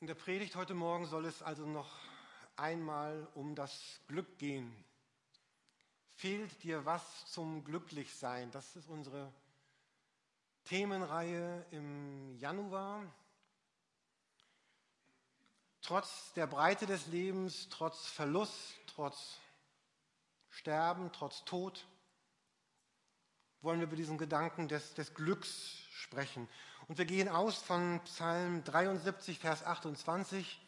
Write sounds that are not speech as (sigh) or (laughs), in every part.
In der Predigt heute Morgen soll es also noch einmal um das Glück gehen. Fehlt dir was zum Glücklichsein? Das ist unsere Themenreihe im Januar. Trotz der Breite des Lebens, trotz Verlust, trotz Sterben, trotz Tod, wollen wir über diesen Gedanken des, des Glücks sprechen. Und wir gehen aus von Psalm 73, Vers 28.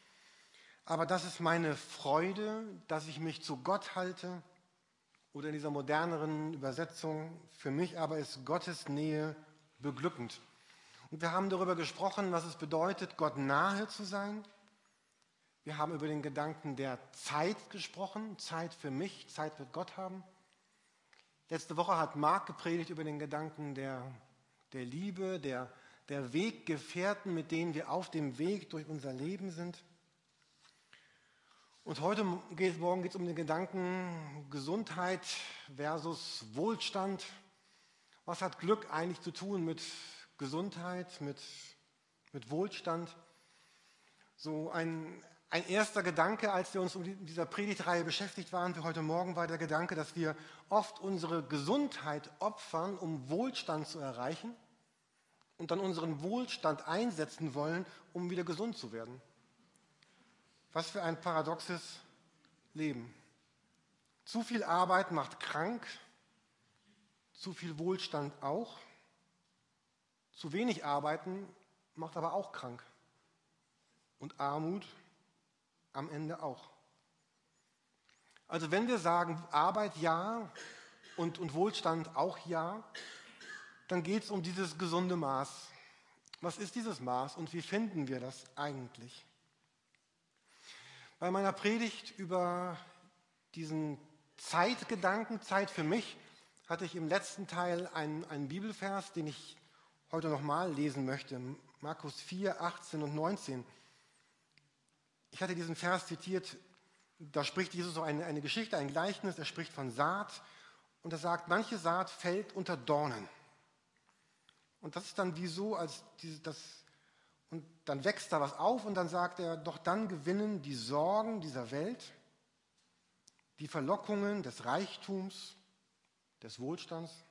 Aber das ist meine Freude, dass ich mich zu Gott halte. Oder in dieser moderneren Übersetzung, für mich aber ist Gottes Nähe beglückend. Und wir haben darüber gesprochen, was es bedeutet, Gott nahe zu sein. Wir haben über den Gedanken der Zeit gesprochen, Zeit für mich, Zeit wird Gott haben. Letzte Woche hat Marc gepredigt über den Gedanken der, der Liebe, der der Weggefährten, mit denen wir auf dem Weg durch unser Leben sind. Und heute geht, morgen geht es um den Gedanken Gesundheit versus Wohlstand. Was hat Glück eigentlich zu tun mit Gesundheit, mit, mit Wohlstand? So ein, ein erster Gedanke, als wir uns um dieser Predigtreihe beschäftigt waren für heute Morgen, war der Gedanke, dass wir oft unsere Gesundheit opfern, um Wohlstand zu erreichen und dann unseren Wohlstand einsetzen wollen, um wieder gesund zu werden. Was für ein paradoxes Leben. Zu viel Arbeit macht krank, zu viel Wohlstand auch. Zu wenig Arbeiten macht aber auch krank. Und Armut am Ende auch. Also wenn wir sagen, Arbeit ja und, und Wohlstand auch ja, dann geht es um dieses gesunde Maß. Was ist dieses Maß und wie finden wir das eigentlich? Bei meiner Predigt über diesen Zeitgedanken, Zeit für mich, hatte ich im letzten Teil einen, einen Bibelvers, den ich heute nochmal lesen möchte. Markus 4, 18 und 19. Ich hatte diesen Vers zitiert, da spricht Jesus so eine, eine Geschichte, ein Gleichnis, er spricht von Saat und er sagt, manche Saat fällt unter Dornen. Und das ist dann wie so, als diese, das, und dann wächst da was auf und dann sagt er, doch dann gewinnen die Sorgen dieser Welt, die Verlockungen des Reichtums, des Wohlstands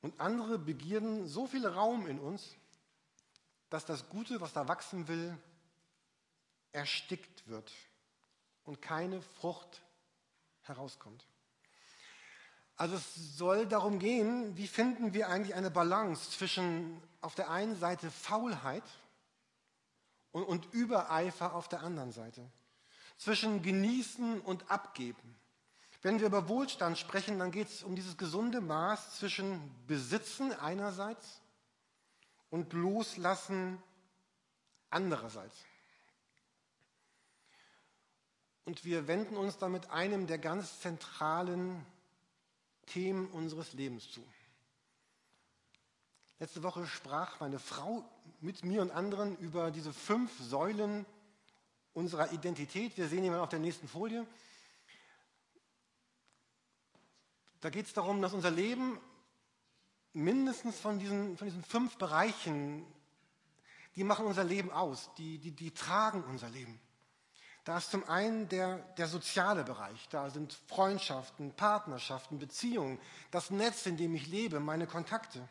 und andere Begierden so viel Raum in uns, dass das Gute, was da wachsen will, erstickt wird und keine Frucht herauskommt. Also es soll darum gehen, wie finden wir eigentlich eine Balance zwischen auf der einen Seite Faulheit und, und Übereifer auf der anderen Seite. Zwischen Genießen und Abgeben. Wenn wir über Wohlstand sprechen, dann geht es um dieses gesunde Maß zwischen Besitzen einerseits und Loslassen andererseits. Und wir wenden uns damit einem der ganz zentralen Themen unseres Lebens zu. Letzte Woche sprach meine Frau mit mir und anderen über diese fünf Säulen unserer Identität. Wir sehen jemanden auf der nächsten Folie. Da geht es darum, dass unser Leben mindestens von diesen, von diesen fünf Bereichen, die machen unser Leben aus, die, die, die tragen unser Leben. Da ist zum einen der, der soziale Bereich, da sind Freundschaften, Partnerschaften, Beziehungen, das Netz, in dem ich lebe, meine Kontakte.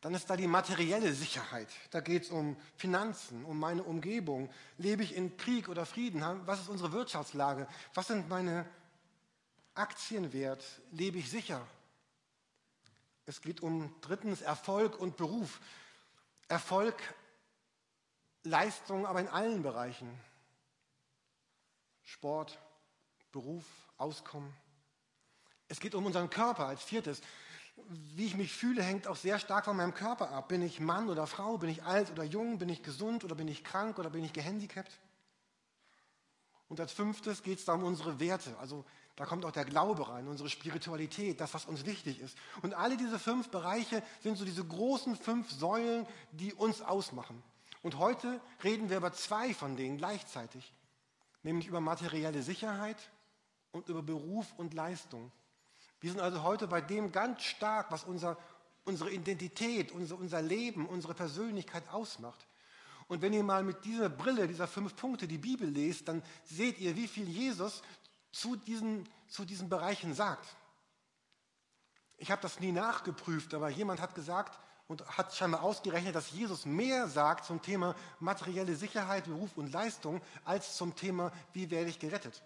Dann ist da die materielle Sicherheit. Da geht es um Finanzen, um meine Umgebung. Lebe ich in Krieg oder Frieden? Was ist unsere Wirtschaftslage? Was sind meine Aktienwert? Lebe ich sicher? Es geht um drittens Erfolg und Beruf. Erfolg Leistung, aber in allen Bereichen. Sport, Beruf, Auskommen. Es geht um unseren Körper als viertes. Wie ich mich fühle, hängt auch sehr stark von meinem Körper ab. Bin ich Mann oder Frau? Bin ich alt oder jung? Bin ich gesund oder bin ich krank oder bin ich gehandicapt? Und als fünftes geht es da um unsere Werte. Also da kommt auch der Glaube rein, unsere Spiritualität, das, was uns wichtig ist. Und alle diese fünf Bereiche sind so diese großen fünf Säulen, die uns ausmachen. Und heute reden wir über zwei von denen gleichzeitig, nämlich über materielle Sicherheit und über Beruf und Leistung. Wir sind also heute bei dem ganz stark, was unser, unsere Identität, unser, unser Leben, unsere Persönlichkeit ausmacht. Und wenn ihr mal mit dieser Brille, dieser fünf Punkte die Bibel lest, dann seht ihr, wie viel Jesus zu diesen, zu diesen Bereichen sagt. Ich habe das nie nachgeprüft, aber jemand hat gesagt und hat scheinbar ausgerechnet, dass Jesus mehr sagt zum Thema materielle Sicherheit, Beruf und Leistung als zum Thema, wie werde ich gerettet.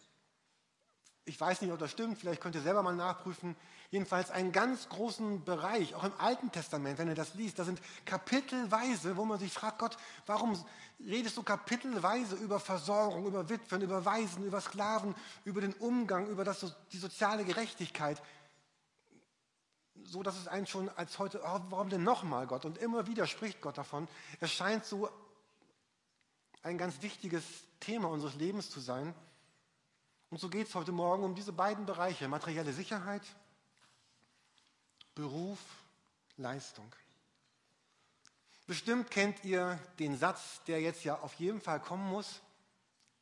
Ich weiß nicht, ob das stimmt, vielleicht könnt ihr selber mal nachprüfen. Jedenfalls einen ganz großen Bereich, auch im Alten Testament, wenn ihr das liest, da sind kapitelweise, wo man sich fragt, Gott, warum redest du kapitelweise über Versorgung, über Witwen, über Waisen, über Sklaven, über den Umgang, über das, die soziale Gerechtigkeit? So, dass es einen schon als heute, oh, warum denn nochmal Gott? Und immer wieder spricht Gott davon. Es scheint so ein ganz wichtiges Thema unseres Lebens zu sein. Und so geht es heute Morgen um diese beiden Bereiche, materielle Sicherheit, Beruf, Leistung. Bestimmt kennt ihr den Satz, der jetzt ja auf jeden Fall kommen muss.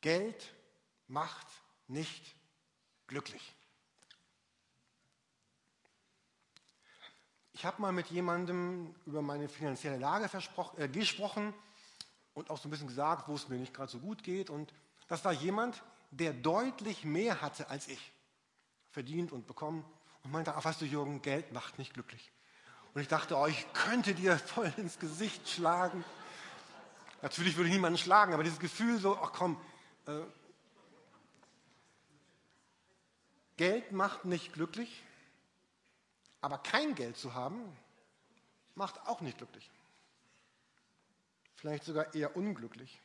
Geld macht nicht glücklich. Ich habe mal mit jemandem über meine finanzielle Lage äh, gesprochen und auch so ein bisschen gesagt, wo es mir nicht gerade so gut geht. Und das war jemand, der deutlich mehr hatte als ich, verdient und bekommen, und meinte, ach weißt du Jürgen, Geld macht nicht glücklich. Und ich dachte, oh, ich könnte dir voll ins Gesicht schlagen. Natürlich würde ich niemanden schlagen, aber dieses Gefühl so, ach komm, äh, Geld macht nicht glücklich, aber kein Geld zu haben, macht auch nicht glücklich. Vielleicht sogar eher unglücklich.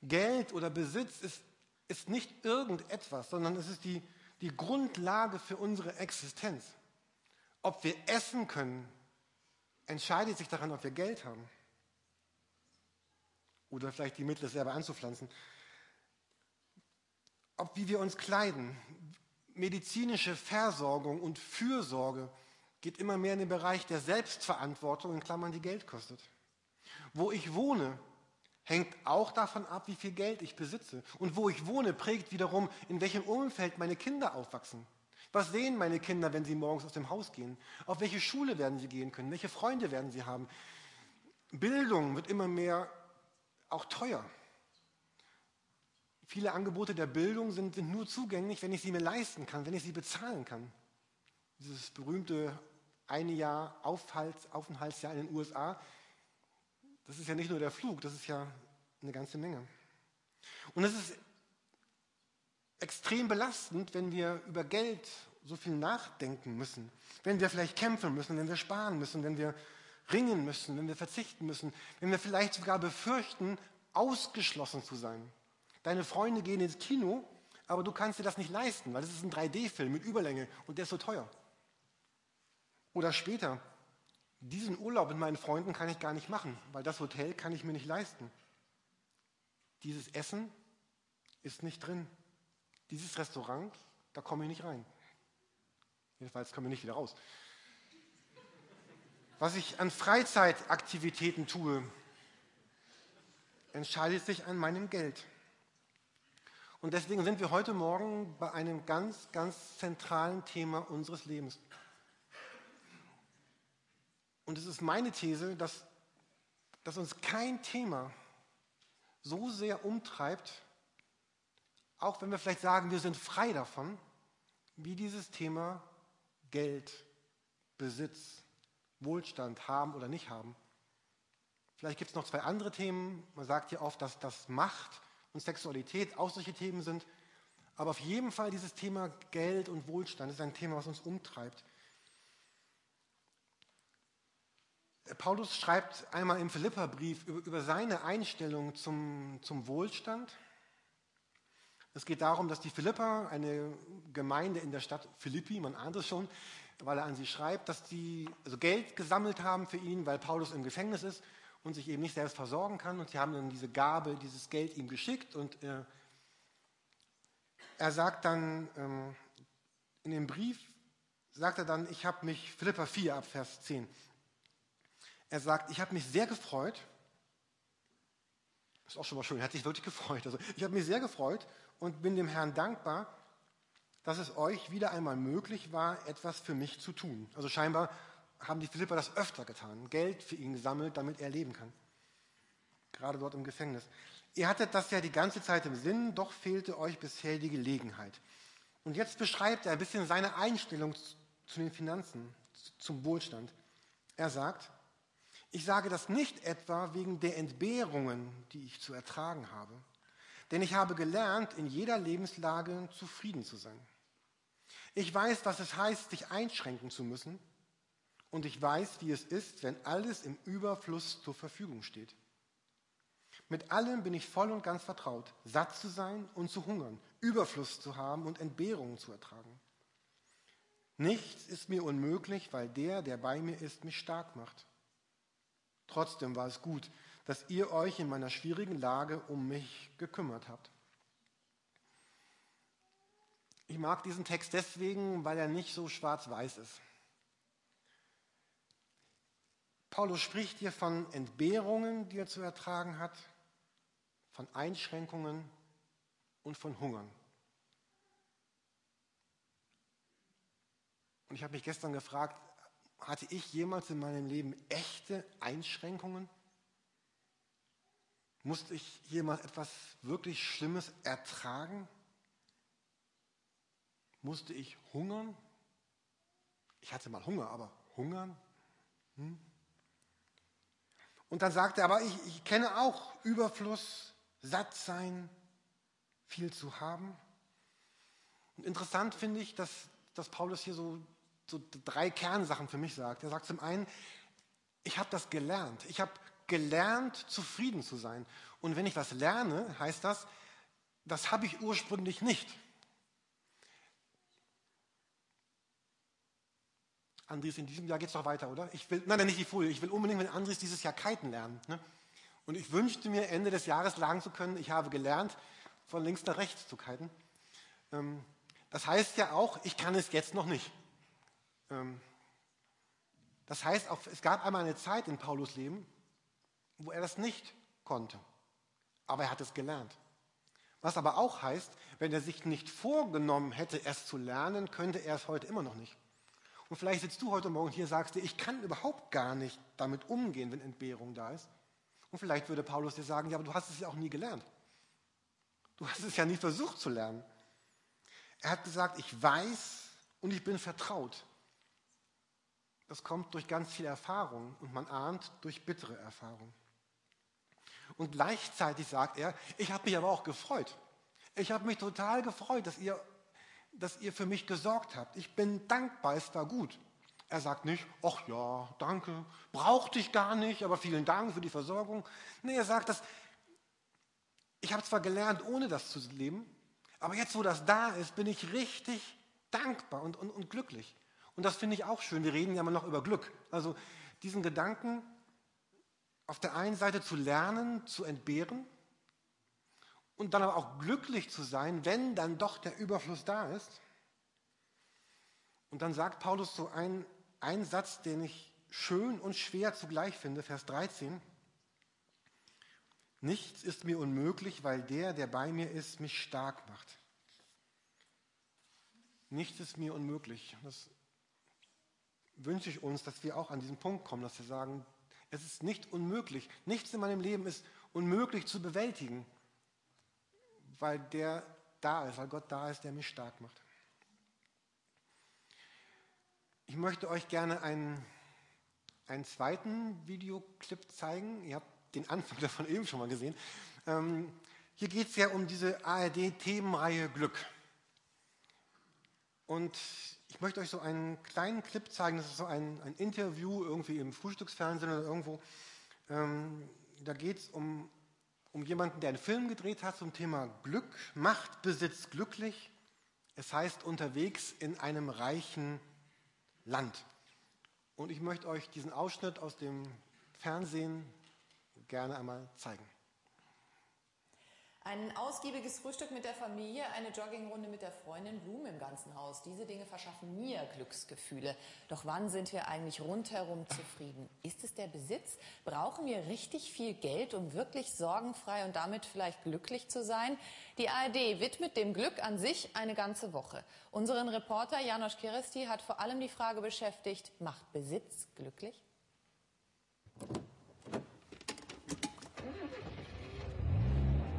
Geld oder Besitz ist, ist nicht irgendetwas, sondern es ist die, die Grundlage für unsere Existenz. Ob wir essen können, entscheidet sich daran, ob wir Geld haben. Oder vielleicht die Mittel, selber anzupflanzen. Ob wie wir uns kleiden, medizinische Versorgung und Fürsorge geht immer mehr in den Bereich der Selbstverantwortung, in Klammern, die Geld kostet. Wo ich wohne, hängt auch davon ab, wie viel Geld ich besitze. Und wo ich wohne, prägt wiederum, in welchem Umfeld meine Kinder aufwachsen. Was sehen meine Kinder, wenn sie morgens aus dem Haus gehen? Auf welche Schule werden sie gehen können? Welche Freunde werden sie haben? Bildung wird immer mehr auch teuer. Viele Angebote der Bildung sind, sind nur zugänglich, wenn ich sie mir leisten kann, wenn ich sie bezahlen kann. Dieses berühmte eine Jahr Aufhalts, Aufenthaltsjahr in den USA das ist ja nicht nur der Flug, das ist ja eine ganze Menge. Und es ist extrem belastend, wenn wir über Geld so viel nachdenken müssen, wenn wir vielleicht kämpfen müssen, wenn wir sparen müssen, wenn wir ringen müssen, wenn wir verzichten müssen, wenn wir vielleicht sogar befürchten, ausgeschlossen zu sein. Deine Freunde gehen ins Kino, aber du kannst dir das nicht leisten, weil es ist ein 3D-Film mit Überlänge und der ist so teuer. Oder später, diesen Urlaub mit meinen Freunden kann ich gar nicht machen, weil das Hotel kann ich mir nicht leisten. Dieses Essen ist nicht drin. Dieses Restaurant, da komme ich nicht rein. Jedenfalls komme ich nicht wieder raus. Was ich an Freizeitaktivitäten tue, entscheidet sich an meinem Geld. Und deswegen sind wir heute Morgen bei einem ganz, ganz zentralen Thema unseres Lebens. Und es ist meine These, dass, dass uns kein Thema so sehr umtreibt, auch wenn wir vielleicht sagen, wir sind frei davon, wie dieses Thema Geld, Besitz, Wohlstand haben oder nicht haben. Vielleicht gibt es noch zwei andere Themen. Man sagt ja oft, dass das Macht und Sexualität auch solche Themen sind. Aber auf jeden Fall dieses Thema Geld und Wohlstand ist ein Thema, was uns umtreibt. Paulus schreibt einmal im Philipperbrief über, seine Einstellung zum, zum Wohlstand. Es geht darum, dass die Philipper, eine Gemeinde in der Stadt Philippi, man ahnt es schon, weil er an sie schreibt, dass die also Geld gesammelt haben für ihn, weil Paulus im Gefängnis ist und sich eben nicht selbst versorgen kann. Und sie haben dann diese Gabe, dieses Geld ihm geschickt. Und äh, er sagt dann ähm, in dem Brief, sagt er dann, ich habe mich, Philippa 4 ab Vers 10, er sagt, ich habe mich sehr gefreut. Ist auch schon mal schön, er hat sich wirklich gefreut. Also ich habe mich sehr gefreut und bin dem Herrn dankbar, dass es euch wieder einmal möglich war, etwas für mich zu tun. Also scheinbar haben die Philipper das öfter getan, Geld für ihn gesammelt, damit er leben kann. gerade dort im Gefängnis. Ihr hattet das ja die ganze Zeit im Sinn, doch fehlte euch bisher die Gelegenheit. Und jetzt beschreibt er ein bisschen seine Einstellung zu den Finanzen, zum Wohlstand. Er sagt, ich sage das nicht etwa wegen der Entbehrungen, die ich zu ertragen habe, denn ich habe gelernt, in jeder Lebenslage zufrieden zu sein. Ich weiß, was es heißt, sich einschränken zu müssen, und ich weiß, wie es ist, wenn alles im Überfluss zur Verfügung steht. Mit allem bin ich voll und ganz vertraut, satt zu sein und zu hungern, Überfluss zu haben und Entbehrungen zu ertragen. Nichts ist mir unmöglich, weil der, der bei mir ist, mich stark macht. Trotzdem war es gut, dass ihr euch in meiner schwierigen Lage um mich gekümmert habt. Ich mag diesen Text deswegen, weil er nicht so schwarz-weiß ist. Paulus spricht hier von Entbehrungen, die er zu ertragen hat, von Einschränkungen und von Hungern. Und ich habe mich gestern gefragt, hatte ich jemals in meinem Leben echte Einschränkungen? Musste ich jemals etwas wirklich Schlimmes ertragen? Musste ich hungern? Ich hatte mal Hunger, aber hungern? Hm? Und dann sagt er, aber ich, ich kenne auch Überfluss, satt sein, viel zu haben. Und interessant finde ich, dass, dass Paulus hier so so drei Kernsachen für mich sagt. Er sagt zum einen, ich habe das gelernt. Ich habe gelernt, zufrieden zu sein. Und wenn ich was lerne, heißt das, das habe ich ursprünglich nicht. Andries, in diesem Jahr geht es doch weiter, oder? Ich will, nein, nicht die Folie. Ich will unbedingt mit Andries dieses Jahr kiten lernen. Ne? Und ich wünschte mir, Ende des Jahres sagen zu können, ich habe gelernt, von links nach rechts zu kiten. Ähm, das heißt ja auch, ich kann es jetzt noch nicht. Ähm, das heißt, es gab einmal eine Zeit in Paulus Leben, wo er das nicht konnte. Aber er hat es gelernt. Was aber auch heißt, wenn er sich nicht vorgenommen hätte, es zu lernen, könnte er es heute immer noch nicht. Und vielleicht sitzt du heute Morgen hier und sagst dir, ich kann überhaupt gar nicht damit umgehen, wenn Entbehrung da ist. Und vielleicht würde Paulus dir sagen, ja, aber du hast es ja auch nie gelernt. Du hast es ja nie versucht zu lernen. Er hat gesagt, ich weiß und ich bin vertraut das kommt durch ganz viel Erfahrung und man ahnt durch bittere Erfahrung. Und gleichzeitig sagt er, ich habe mich aber auch gefreut. Ich habe mich total gefreut, dass ihr, dass ihr für mich gesorgt habt. Ich bin dankbar, es war gut. Er sagt nicht, ach ja, danke, brauchte ich gar nicht, aber vielen Dank für die Versorgung. Nee, er sagt, dass ich habe zwar gelernt, ohne das zu leben, aber jetzt, wo das da ist, bin ich richtig dankbar und, und, und glücklich. Und das finde ich auch schön. Wir reden ja immer noch über Glück. Also diesen Gedanken auf der einen Seite zu lernen, zu entbehren und dann aber auch glücklich zu sein, wenn dann doch der Überfluss da ist. Und dann sagt Paulus so einen, einen Satz, den ich schön und schwer zugleich finde, Vers 13. Nichts ist mir unmöglich, weil der, der bei mir ist, mich stark macht. Nichts ist mir unmöglich. Das wünsche ich uns, dass wir auch an diesen Punkt kommen, dass wir sagen, es ist nicht unmöglich, nichts in meinem Leben ist unmöglich zu bewältigen, weil der da ist, weil Gott da ist, der mich stark macht. Ich möchte euch gerne einen, einen zweiten Videoclip zeigen. Ihr habt den Anfang (laughs) davon eben schon mal gesehen. Ähm, hier geht es ja um diese ARD-Themenreihe Glück. Und ich möchte euch so einen kleinen Clip zeigen. Das ist so ein, ein Interview irgendwie im Frühstücksfernsehen oder irgendwo. Ähm, da geht es um, um jemanden, der einen Film gedreht hat zum Thema Glück, Macht, Besitz, glücklich. Es heißt unterwegs in einem reichen Land. Und ich möchte euch diesen Ausschnitt aus dem Fernsehen gerne einmal zeigen. Ein ausgiebiges Frühstück mit der Familie, eine Joggingrunde mit der Freundin, Blumen im ganzen Haus. Diese Dinge verschaffen mir Glücksgefühle. Doch wann sind wir eigentlich rundherum zufrieden? Ist es der Besitz? Brauchen wir richtig viel Geld, um wirklich sorgenfrei und damit vielleicht glücklich zu sein? Die ARD widmet dem Glück an sich eine ganze Woche. Unseren Reporter Janosch Kiresti hat vor allem die Frage beschäftigt, macht Besitz glücklich?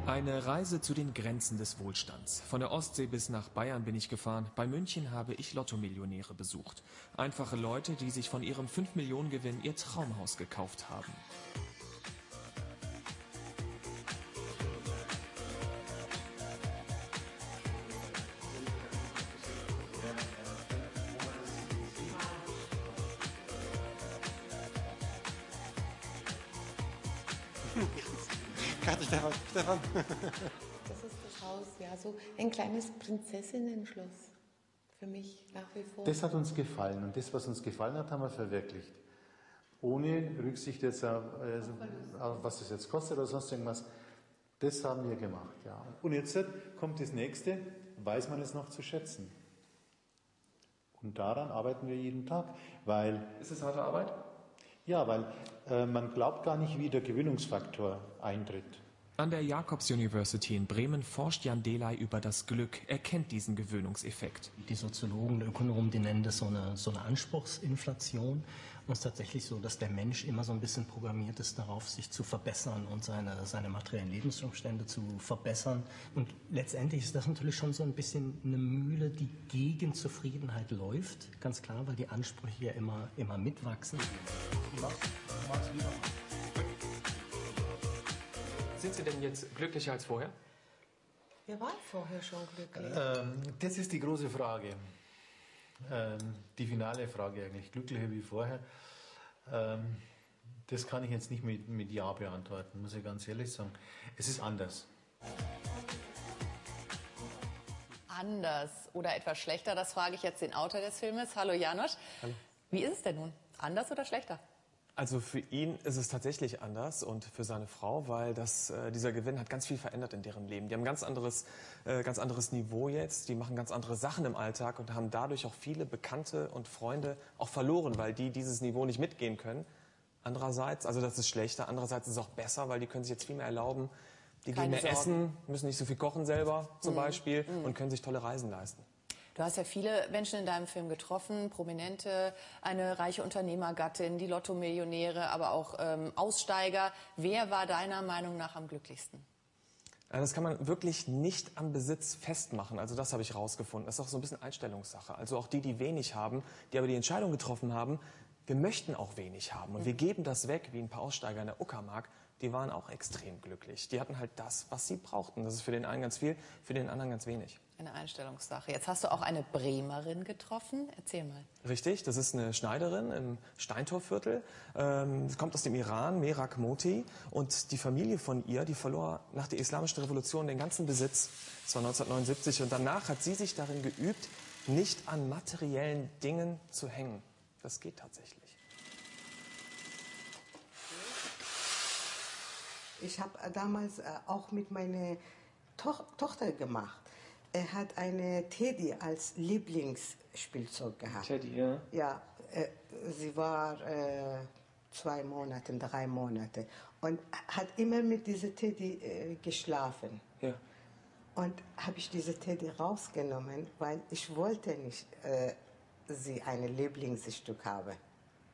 Eine Reise zu den Grenzen des Wohlstands. Von der Ostsee bis nach Bayern bin ich gefahren. Bei München habe ich Lottomillionäre besucht. Einfache Leute, die sich von ihrem 5-Millionen-Gewinn ihr Traumhaus gekauft haben. Das ist das Haus, ja, so ein kleines Prinzessinnen-Schloss. Für mich nach wie vor. Das hat uns gefallen und das, was uns gefallen hat, haben wir verwirklicht. Ohne Rücksicht jetzt auf, äh, auf was es jetzt kostet oder sonst irgendwas. Das haben wir gemacht, ja. Und jetzt kommt das nächste, weiß man es noch zu schätzen. Und daran arbeiten wir jeden Tag, weil Ist es harte Arbeit? ja, weil äh, man glaubt gar nicht, wie der Gewinnungsfaktor eintritt. An der Jacobs University in Bremen forscht Jan Delay über das Glück. Er kennt diesen Gewöhnungseffekt. Die Soziologen, Ökonomen, die nennen das so eine, so eine Anspruchsinflation. Und es ist tatsächlich so, dass der Mensch immer so ein bisschen programmiert ist darauf, sich zu verbessern und seine, seine materiellen Lebensumstände zu verbessern. Und letztendlich ist das natürlich schon so ein bisschen eine Mühle, die gegen Zufriedenheit läuft. Ganz klar, weil die Ansprüche ja immer, immer mitwachsen. Sind Sie denn jetzt glücklicher als vorher? Wir waren vorher schon glücklich. Ähm, das ist die große Frage. Ähm, die finale Frage eigentlich. Glücklicher wie vorher. Ähm, das kann ich jetzt nicht mit, mit Ja beantworten, muss ich ganz ehrlich sagen. Es ist anders. Anders oder etwas schlechter, das frage ich jetzt den Autor des Filmes. Hallo Janosch. Wie ist es denn nun? Anders oder schlechter? Also für ihn ist es tatsächlich anders und für seine Frau, weil das, äh, dieser Gewinn hat ganz viel verändert in deren Leben. Die haben ein ganz anderes, äh, ganz anderes Niveau jetzt, die machen ganz andere Sachen im Alltag und haben dadurch auch viele Bekannte und Freunde auch verloren, weil die dieses Niveau nicht mitgehen können. Andererseits, also das ist schlechter, andererseits ist es auch besser, weil die können sich jetzt viel mehr erlauben. Die Keine gehen mehr Sorgen. essen, müssen nicht so viel kochen selber zum Beispiel und können sich tolle Reisen leisten. Du hast ja viele Menschen in deinem Film getroffen, Prominente, eine reiche Unternehmergattin, die Lottomillionäre, aber auch ähm, Aussteiger. Wer war deiner Meinung nach am glücklichsten? Ja, Das kann man wirklich nicht am Besitz festmachen. Also das habe ich rausgefunden. Das ist auch so ein bisschen Einstellungssache. Also auch die, die wenig haben, die aber die Entscheidung getroffen haben, wir möchten auch wenig haben und wir geben das weg, wie ein paar Aussteiger in der Uckermark, die waren auch extrem glücklich. Die hatten halt das, was sie brauchten. Das ist für den einen ganz viel, für den anderen ganz wenig. Eine Einstellungssache. Jetzt hast du auch eine Bremerin getroffen. Erzähl mal. Richtig, das ist eine Schneiderin im Steintorviertel. Ähm, sie kommt aus dem Iran, Merak Moti. Und die Familie von ihr, die verlor nach der Islamischen Revolution den ganzen Besitz. Das war 1979. Und danach hat sie sich darin geübt, nicht an materiellen Dingen zu hängen. Das geht tatsächlich. Ich habe damals äh, auch mit meiner Toch Tochter gemacht. Er hat eine Teddy als Lieblingsspielzeug gehabt. Teddy, ja. Ja, äh, sie war äh, zwei Monate, drei Monate und hat immer mit dieser Teddy äh, geschlafen. Ja. Und habe ich diese Teddy rausgenommen, weil ich wollte nicht, äh, sie ein Lieblingsstück habe.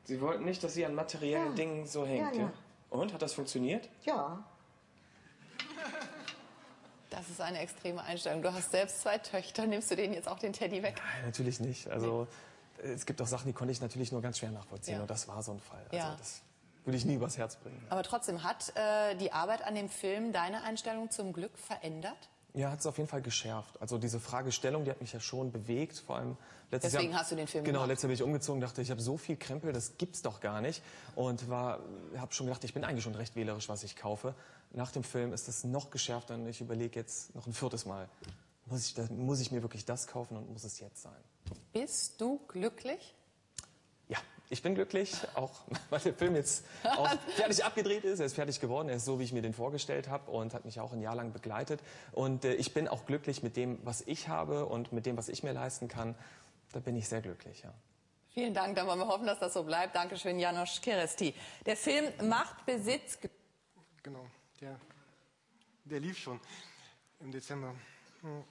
Sie wollten nicht, dass sie an materiellen Ja. Dingen so hängt, Ja, ja. Und, hat das funktioniert? Ja, Das ist eine extreme Einstellung. Du hast selbst zwei Töchter. Nimmst du denen jetzt auch den Teddy weg? Nein, natürlich nicht. Also es gibt auch Sachen, die konnte ich natürlich nur ganz schwer nachvollziehen. Ja. Und das war so ein Fall. Also Ja. das würde ich nie übers Herz bringen. Aber trotzdem, hat äh, die Arbeit an dem Film deine Einstellung zum Glück verändert? Ja, hat es auf jeden Fall geschärft. Also diese Fragestellung, die hat mich ja schon bewegt, vor allem letztes Deswegen Jahr. hast du den Film Genau, gemacht. letztes Jahr bin ich umgezogen, dachte, ich habe so viel Krempel, das gibt's doch gar nicht. Und war, habe schon gedacht, ich bin eigentlich schon recht wählerisch, was ich kaufe. Nach dem Film ist das noch geschärfter und ich überlege jetzt noch ein viertes Mal, muss ich, muss ich mir wirklich das kaufen und muss es jetzt sein? Bist du glücklich? Ich bin glücklich, auch (laughs) weil der Film jetzt auch fertig abgedreht ist. Er ist fertig geworden, er ist so, wie ich mir den vorgestellt habe und hat mich auch ein Jahr lang begleitet. Und äh, ich bin auch glücklich mit dem, was ich habe und mit dem, was ich mir leisten kann. Da bin ich sehr glücklich, ja. Vielen Dank, dann wollen wir hoffen, dass das so bleibt. Dankeschön, Janosch Keresti. Der Film Macht Besitz. Genau, der, der lief schon im Dezember. Hm.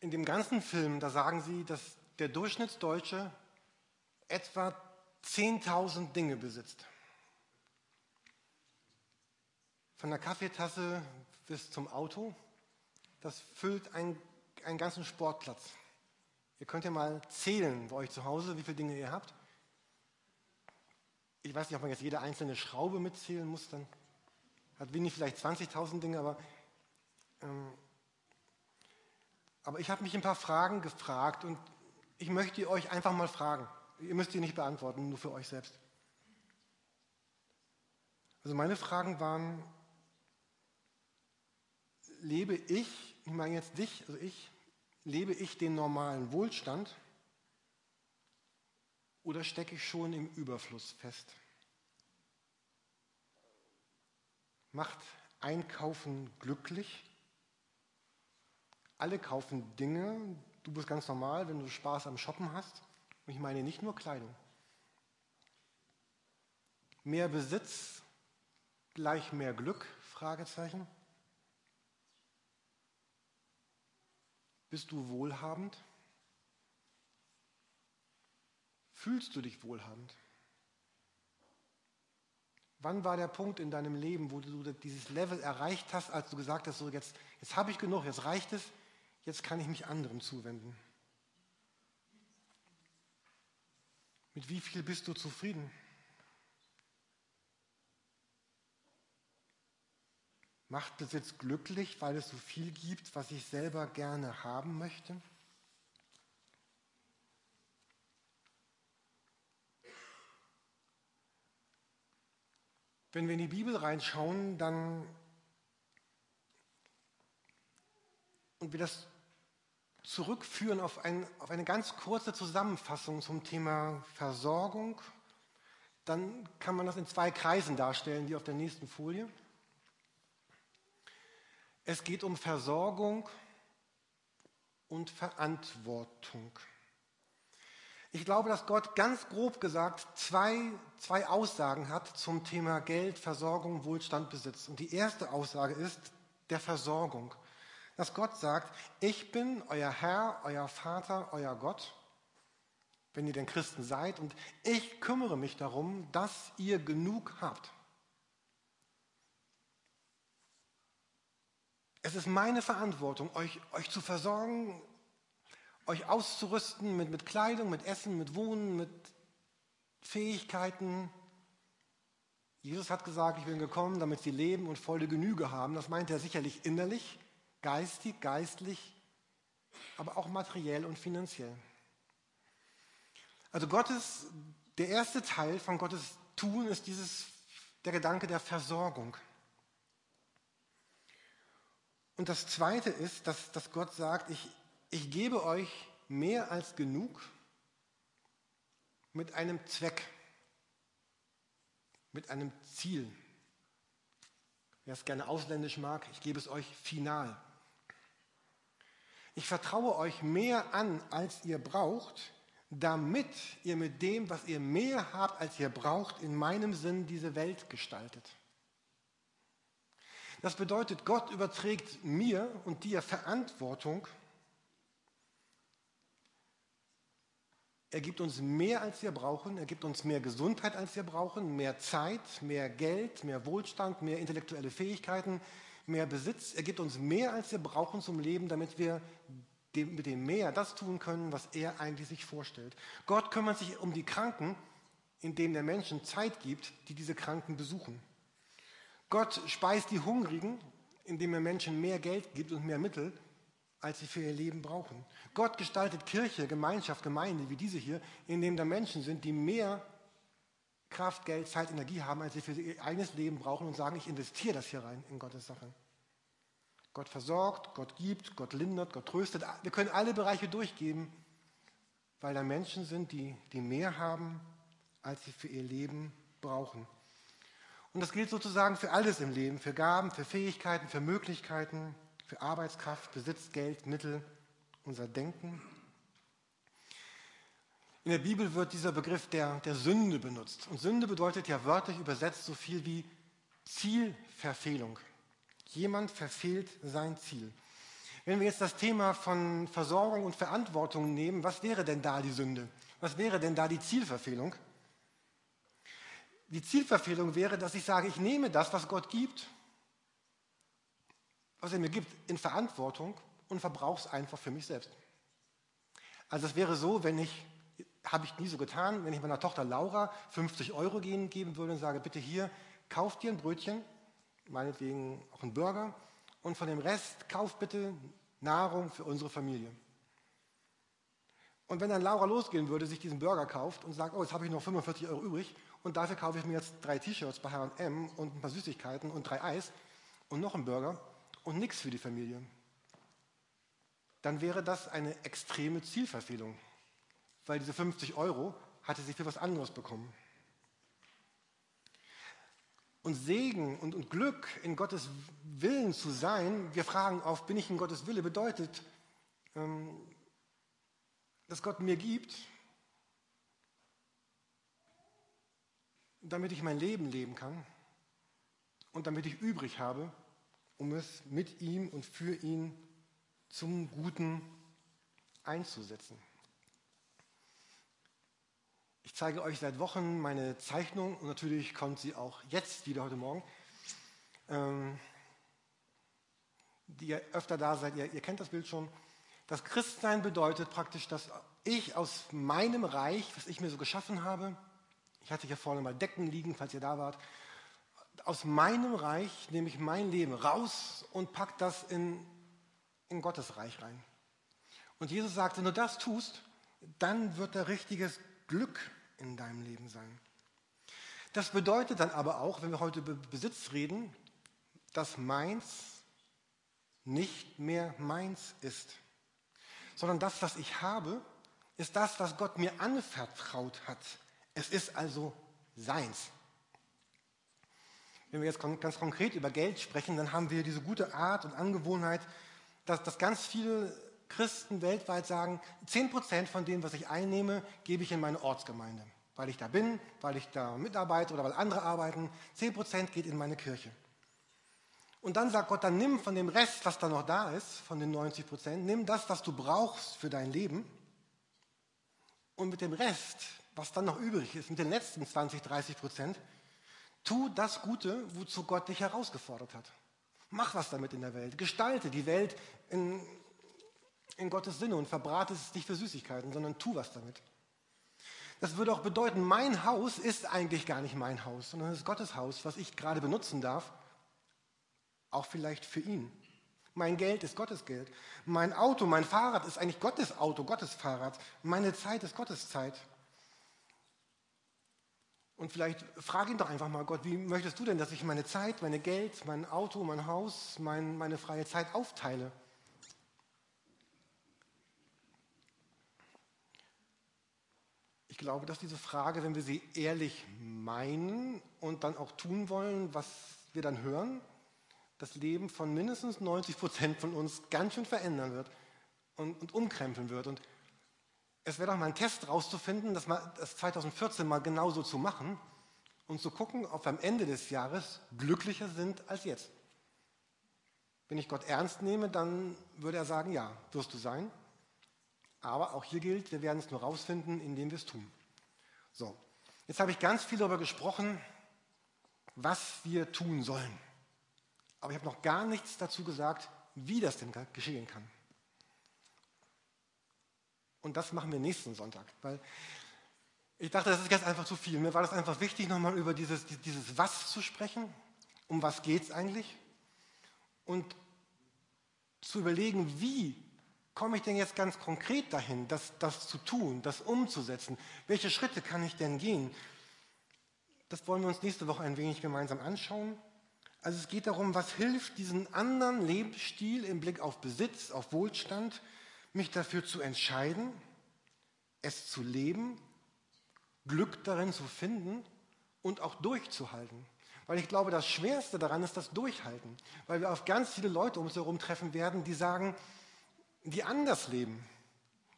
In dem ganzen Film, da sagen sie, dass der Durchschnittsdeutsche etwa 10.000 Dinge besitzt. von der Kaffeetasse bis zum Auto, das füllt ein, einen ganzen Sportplatz. Ihr könnt ja mal zählen bei euch zu Hause, wie viele Dinge ihr habt. Ich weiß nicht, ob man jetzt jede einzelne Schraube mitzählen muss, dann hat Winnie vielleicht 20.000 Dinge, aber, ähm, aber ich habe mich ein paar Fragen gefragt und ich möchte euch einfach mal fragen. Ihr müsst die nicht beantworten, nur für euch selbst. Also meine Fragen waren, lebe ich, ich meine jetzt dich, also ich, lebe ich den normalen Wohlstand oder stecke ich schon im Überfluss fest? Macht Einkaufen glücklich? Alle kaufen Dinge, du bist ganz normal, wenn du Spaß am Shoppen hast. Und ich meine nicht nur Kleidung. Mehr Besitz gleich mehr Glück? Fragezeichen. Bist du wohlhabend? Fühlst du dich wohlhabend? Wann war der Punkt in deinem Leben, wo du dieses Level erreicht hast, als du gesagt hast, so jetzt, jetzt habe ich genug, jetzt reicht es, jetzt kann ich mich anderen zuwenden? Mit wie viel bist du zufrieden? Macht Besitz glücklich, weil es so viel gibt, was ich selber gerne haben möchte? Wenn wir in die Bibel reinschauen, dann und wir das zurückführen auf, ein, auf eine ganz kurze Zusammenfassung zum Thema Versorgung, dann kann man das in zwei Kreisen darstellen, die auf der nächsten Folie. Es geht um Versorgung und Verantwortung. Ich glaube, dass Gott ganz grob gesagt zwei, zwei Aussagen hat zum Thema Geld, Versorgung, Wohlstand, Besitz. Und die erste Aussage ist der Versorgung. Dass Gott sagt, ich bin euer Herr, euer Vater, euer Gott, wenn ihr denn Christen seid, und ich kümmere mich darum, dass ihr genug habt. Es ist meine Verantwortung, euch, euch zu versorgen, euch auszurüsten mit, mit Kleidung, mit Essen, mit Wohnen, mit Fähigkeiten. Jesus hat gesagt, ich bin gekommen, damit sie leben und volle Genüge haben. Das meint er sicherlich innerlich, geistig, geistlich, aber auch materiell und finanziell. Also Gottes, der erste Teil von Gottes Tun ist dieses, der Gedanke der Versorgung. Und das Zweite ist, dass, dass Gott sagt, ich, ich gebe euch mehr als genug mit einem Zweck, mit einem Ziel. Wer es gerne ausländisch mag, ich gebe es euch final. Ich vertraue euch mehr an, als ihr braucht, damit ihr mit dem, was ihr mehr habt, als ihr braucht, in meinem Sinn diese Welt gestaltet. Das bedeutet, Gott überträgt mir und dir Verantwortung. Er gibt uns mehr, als wir brauchen. Er gibt uns mehr Gesundheit, als wir brauchen, mehr Zeit, mehr Geld, mehr Wohlstand, mehr intellektuelle Fähigkeiten, mehr Besitz. Er gibt uns mehr, als wir brauchen zum Leben, damit wir mit dem Mehr das tun können, was er eigentlich sich vorstellt. Gott kümmert sich um die Kranken, indem der Menschen Zeit gibt, die diese Kranken besuchen. Gott speist die Hungrigen, indem er Menschen mehr Geld gibt und mehr Mittel, als sie für ihr Leben brauchen. Gott gestaltet Kirche, Gemeinschaft, Gemeinde wie diese hier, indem da Menschen sind, die mehr Kraft, Geld, Zeit, Energie haben, als sie für ihr eigenes Leben brauchen und sagen, ich investiere das hier rein in Gottes Sache. Gott versorgt, Gott gibt, Gott lindert, Gott tröstet. Wir können alle Bereiche durchgeben, weil da Menschen sind, die, die mehr haben, als sie für ihr Leben brauchen. Und das gilt sozusagen für alles im Leben, für Gaben, für Fähigkeiten, für Möglichkeiten, für Arbeitskraft, Besitz, Geld, Mittel, unser Denken. In der Bibel wird dieser Begriff der, der Sünde benutzt. Und Sünde bedeutet ja wörtlich übersetzt so viel wie Zielverfehlung. Jemand verfehlt sein Ziel. Wenn wir jetzt das Thema von Versorgung und Verantwortung nehmen, was wäre denn da die Sünde? Was wäre denn da die Zielverfehlung? Die Zielverfehlung wäre, dass ich sage, ich nehme das, was Gott gibt, was er mir gibt, in Verantwortung und verbrauche es einfach für mich selbst. Also es wäre so, wenn ich, habe ich nie so getan, wenn ich meiner Tochter Laura 50 Euro geben würde und sage, bitte hier, kauf dir ein Brötchen, meinetwegen auch einen Burger und von dem Rest kauf bitte Nahrung für unsere Familie. Und wenn dann Laura losgehen würde, sich diesen Burger kauft und sagt, oh, jetzt habe ich noch 45 Euro übrig und dafür kaufe ich mir jetzt drei T-Shirts bei H&M und ein paar Süßigkeiten und drei Eis und noch einen Burger und nichts für die Familie, dann wäre das eine extreme Zielverfehlung, weil diese 50 Euro hatte sie für was anderes bekommen. Und Segen und, und Glück in Gottes Willen zu sein, wir fragen auf, bin ich in Gottes Wille, bedeutet, ähm, dass Gott mir gibt, damit ich mein Leben leben kann und damit ich übrig habe, um es mit ihm und für ihn zum Guten einzusetzen. Ich zeige euch seit Wochen meine Zeichnung und natürlich kommt sie auch jetzt wieder heute Morgen. Ähm, die ihr öfter da seid, ihr, ihr kennt das Bild schon. Das Christsein bedeutet praktisch, dass ich aus meinem Reich, was ich mir so geschaffen habe, ich hatte hier vorne mal Decken liegen, falls ihr da wart, aus meinem Reich nehme ich mein Leben raus und packe das in, in Gottes Reich rein. Und Jesus sagt, wenn du das tust, dann wird da richtiges Glück in deinem Leben sein. Das bedeutet dann aber auch, wenn wir heute über Besitz reden, dass meins nicht mehr meins ist, sondern das, was ich habe, ist das, was Gott mir anvertraut hat. Es ist also seins. Wenn wir jetzt ganz konkret über Geld sprechen, dann haben wir diese gute Art und Angewohnheit, dass, dass ganz viele Christen weltweit sagen, 10% von dem, was ich einnehme, gebe ich in meine Ortsgemeinde. Weil ich da bin, weil ich da mitarbeite oder weil andere arbeiten. 10% geht in meine Kirche. Und dann sagt Gott, dann nimm von dem Rest, was da noch da ist, von den 90% nimm das, was du brauchst für dein Leben. Und mit dem Rest, was dann noch übrig ist, mit den letzten 20, 30 Prozent, Tu das Gute, wozu Gott dich herausgefordert hat. Mach was damit in der Welt. Gestalte die Welt in, in Gottes Sinne und verbrate es nicht für Süßigkeiten, sondern tu was damit. Das würde auch bedeuten, mein Haus ist eigentlich gar nicht mein Haus, sondern es ist Gottes Haus, was ich gerade benutzen darf, auch vielleicht für ihn. Mein Geld ist Gottes Geld. Mein Auto, mein Fahrrad ist eigentlich Gottes Auto, Gottes Fahrrad. Meine Zeit ist Gottes Zeit. Und vielleicht frage ihn doch einfach mal, Gott, wie möchtest du denn, dass ich meine Zeit, meine Geld, mein Auto, mein Haus, mein, meine freie Zeit aufteile? Glaube, dass diese Frage, wenn wir sie ehrlich meinen und dann auch tun wollen, was wir dann hören, das Leben von mindestens 90 Prozent von uns ganz schön verändern wird und, und umkrempeln wird. Und es wäre doch mal ein Test rauszufinden, das, mal, das 2014 mal genauso zu machen und zu gucken, ob wir am Ende des Jahres glücklicher sind als jetzt. Wenn ich Gott ernst nehme, dann würde er sagen, ja, wirst du sein. Aber auch hier gilt, wir werden es nur rausfinden, indem wir es tun. So, jetzt habe ich ganz viel darüber gesprochen, was wir tun sollen. Aber ich habe noch gar nichts dazu gesagt, wie das denn geschehen kann. Und das machen wir nächsten Sonntag, weil ich dachte, das ist jetzt einfach zu viel. Mir war das einfach wichtig, nochmal über dieses, dieses Was zu sprechen. Um was geht es eigentlich? Und zu überlegen, wie komme ich denn jetzt ganz konkret dahin, das, das zu tun, das umzusetzen? Welche Schritte kann ich denn gehen? Das wollen wir uns nächste Woche ein wenig gemeinsam anschauen. Also es geht darum, was hilft diesen anderen Lebensstil im Blick auf Besitz, auf Wohlstand, mich dafür zu entscheiden, es zu leben, Glück darin zu finden und auch durchzuhalten. Weil ich glaube, das Schwerste daran ist das Durchhalten. Weil wir auf ganz viele Leute um uns herum treffen werden, die sagen, die anders leben,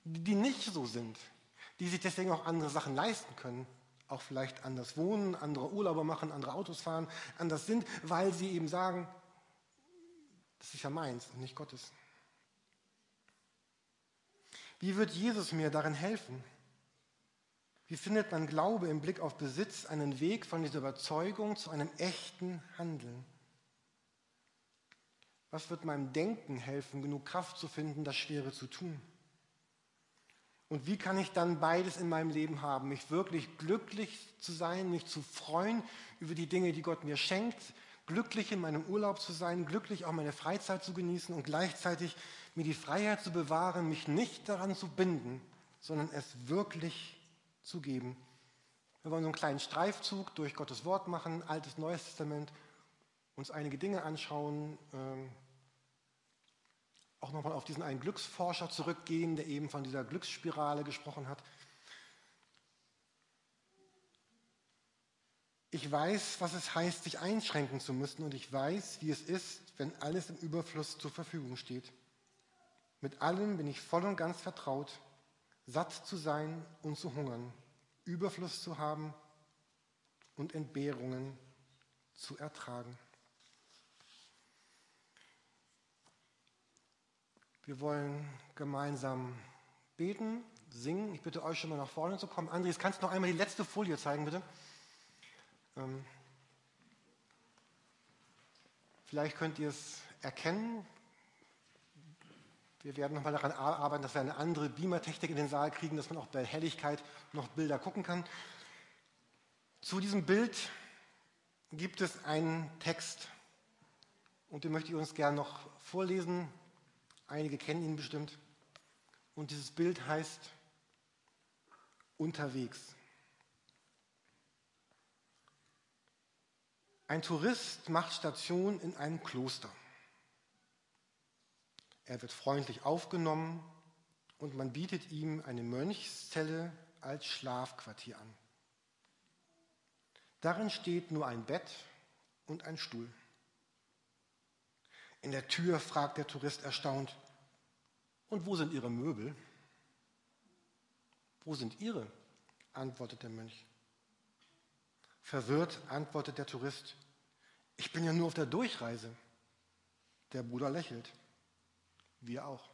die nicht so sind, die sich deswegen auch andere Sachen leisten können, auch vielleicht anders wohnen, andere Urlaube machen, andere Autos fahren, anders sind, weil sie eben sagen, das ist ja meins und nicht Gottes. Wie wird Jesus mir darin helfen? Wie findet mein Glaube im Blick auf Besitz einen Weg von dieser Überzeugung zu einem echten Handeln? Was wird meinem Denken helfen, genug Kraft zu finden, das Schwere zu tun? Und wie kann ich dann beides in meinem Leben haben? Mich wirklich glücklich zu sein, mich zu freuen über die Dinge, die Gott mir schenkt, glücklich in meinem Urlaub zu sein, glücklich auch meine Freizeit zu genießen und gleichzeitig mir die Freiheit zu bewahren, mich nicht daran zu binden, sondern es wirklich zu geben. Wir wollen so einen kleinen Streifzug durch Gottes Wort machen, Altes, Neues Testament, uns einige Dinge anschauen, ähm, auch nochmal auf diesen einen Glücksforscher zurückgehen, der eben von dieser Glücksspirale gesprochen hat. Ich weiß, was es heißt, sich einschränken zu müssen und ich weiß, wie es ist, wenn alles im Überfluss zur Verfügung steht. Mit allem bin ich voll und ganz vertraut, satt zu sein und zu hungern, Überfluss zu haben und Entbehrungen zu ertragen. Wir wollen gemeinsam beten, singen. Ich bitte euch schon mal nach vorne zu kommen. Andres, kannst du noch einmal die letzte Folie zeigen, bitte? Ähm, vielleicht könnt ihr es erkennen. Wir werden nochmal daran arbeiten, dass wir eine andere Beamer-Technik in den Saal kriegen, dass man auch bei Helligkeit noch Bilder gucken kann. Zu diesem Bild gibt es einen Text und den möchte ich uns gerne noch vorlesen. Einige kennen ihn bestimmt. Und dieses Bild heißt unterwegs. Ein Tourist macht Station in einem Kloster. Er wird freundlich aufgenommen und man bietet ihm eine Mönchszelle als Schlafquartier an. Darin steht nur ein Bett und ein Stuhl. In der Tür fragt der Tourist erstaunt, und wo sind Ihre Möbel? Wo sind Ihre? antwortet der Mönch. Verwirrt antwortet der Tourist, ich bin ja nur auf der Durchreise. Der Bruder lächelt. Wir auch.